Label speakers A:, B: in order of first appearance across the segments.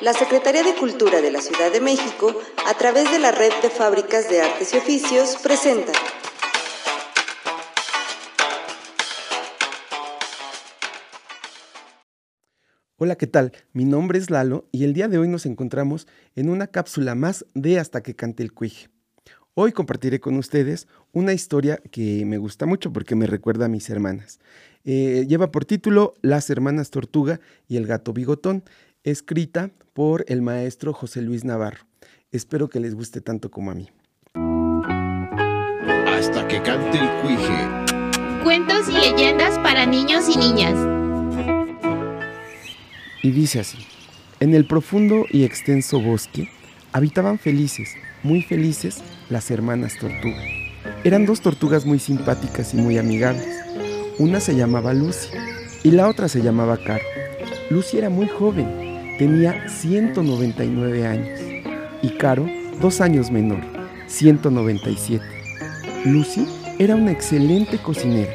A: la Secretaría de Cultura de la Ciudad de México, a través de la Red de Fábricas de Artes y Oficios, presenta
B: Hola, ¿qué tal? Mi nombre es Lalo y el día de hoy nos encontramos en una cápsula más de Hasta que cante el cuije. Hoy compartiré con ustedes una historia que me gusta mucho porque me recuerda a mis hermanas. Eh, lleva por título Las hermanas Tortuga y el gato bigotón, escrita por el maestro José Luis Navarro. Espero que les guste tanto como a mí.
C: Hasta que cante el cuije.
D: Cuentos y leyendas para niños y niñas.
B: Y dice así, en el profundo y extenso bosque habitaban felices, muy felices, las hermanas tortuga. Eran dos tortugas muy simpáticas y muy amigables. Una se llamaba Lucy y la otra se llamaba Caro. Lucy era muy joven, tenía 199 años y Caro dos años menor, 197. Lucy era una excelente cocinera,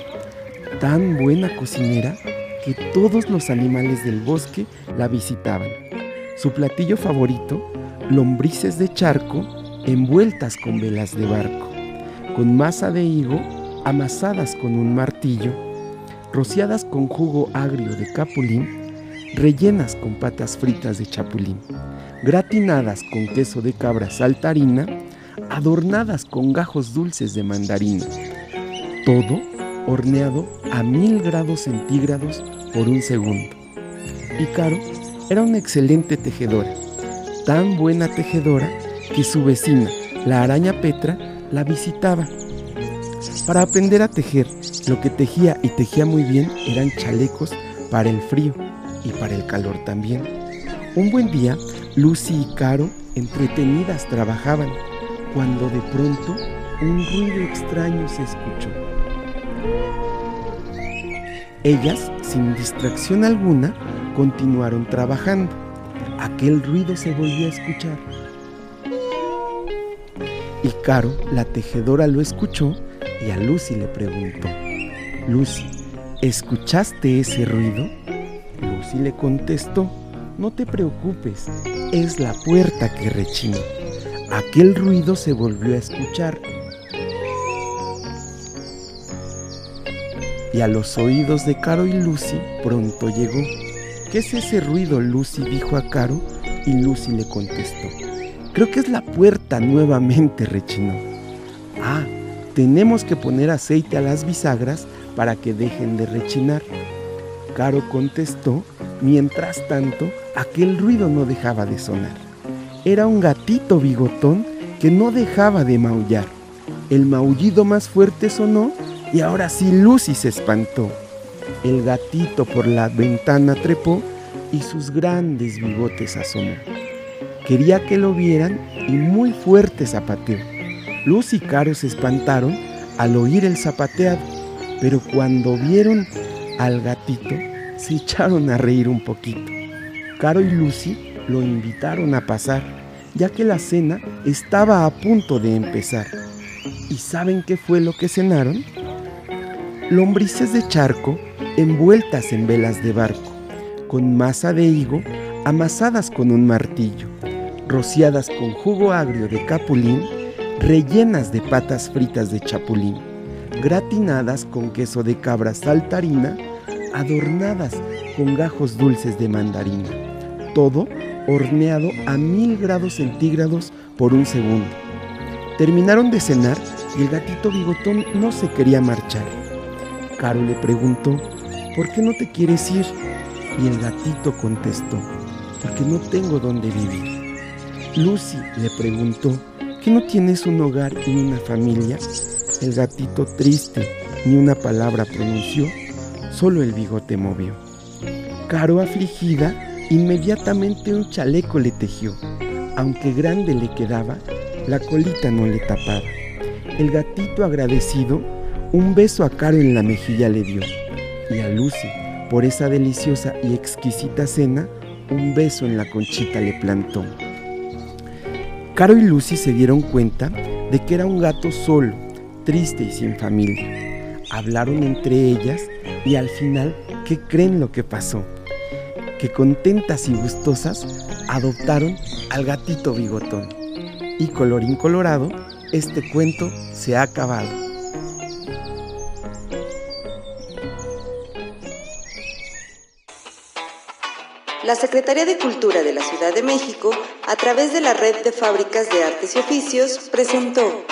B: tan buena cocinera que todos los animales del bosque la visitaban. Su platillo favorito, lombrices de charco envueltas con velas de barco, con masa de higo amasadas con un martillo, rociadas con jugo agrio de capulín, rellenas con patas fritas de chapulín, gratinadas con queso de cabra saltarina, adornadas con gajos dulces de mandarina. Todo horneado a mil grados centígrados por un segundo. Y Caro era una excelente tejedora, tan buena tejedora que su vecina, la araña Petra, la visitaba. Para aprender a tejer, lo que tejía y tejía muy bien eran chalecos para el frío y para el calor también. Un buen día, Lucy y Caro, entretenidas, trabajaban, cuando de pronto un ruido extraño se escuchó. Ellas, sin distracción alguna, continuaron trabajando. Aquel ruido se volvió a escuchar. Y Caro, la tejedora, lo escuchó y a Lucy le preguntó, Lucy, ¿escuchaste ese ruido? Lucy le contestó, no te preocupes, es la puerta que rechina. Aquel ruido se volvió a escuchar y a los oídos de Caro y Lucy pronto llegó. ¿Qué es ese ruido? Lucy dijo a Caro y Lucy le contestó. Creo que es la puerta nuevamente, rechinó. Ah, tenemos que poner aceite a las bisagras para que dejen de rechinar. Caro contestó, mientras tanto, aquel ruido no dejaba de sonar. Era un gatito bigotón que no dejaba de maullar. El maullido más fuerte sonó y ahora sí Lucy se espantó. El gatito por la ventana trepó y sus grandes bigotes asomó. Quería que lo vieran y muy fuerte zapateó. Lucy y Caro se espantaron al oír el zapateado, pero cuando vieron al gatito se echaron a reír un poquito. Caro y Lucy lo invitaron a pasar, ya que la cena estaba a punto de empezar. ¿Y saben qué fue lo que cenaron? lombrices de charco envueltas en velas de barco, con masa de higo amasadas con un martillo, rociadas con jugo agrio de capulín, rellenas de patas fritas de chapulín, gratinadas con queso de cabra saltarina, adornadas con gajos dulces de mandarina. Todo horneado a mil grados centígrados por un segundo. Terminaron de cenar y el gatito bigotón no se quería marchar. Caro le preguntó, ¿por qué no te quieres ir? Y el gatito contestó, porque no tengo dónde vivir. Lucy le preguntó, ¿que no tienes un hogar y una familia? El gatito triste ni una palabra pronunció, solo el bigote movió. Caro afligida, inmediatamente un chaleco le tejió. Aunque grande le quedaba, la colita no le tapaba. El gatito agradecido un beso a Caro en la mejilla le dio y a Lucy, por esa deliciosa y exquisita cena, un beso en la conchita le plantó. Caro y Lucy se dieron cuenta de que era un gato solo, triste y sin familia. Hablaron entre ellas y al final, ¿qué creen lo que pasó? Que contentas y gustosas adoptaron al gatito bigotón. Y colorín colorado, este cuento se ha acabado.
A: La Secretaría de Cultura de la Ciudad de México, a través de la Red de Fábricas de Artes y Oficios, presentó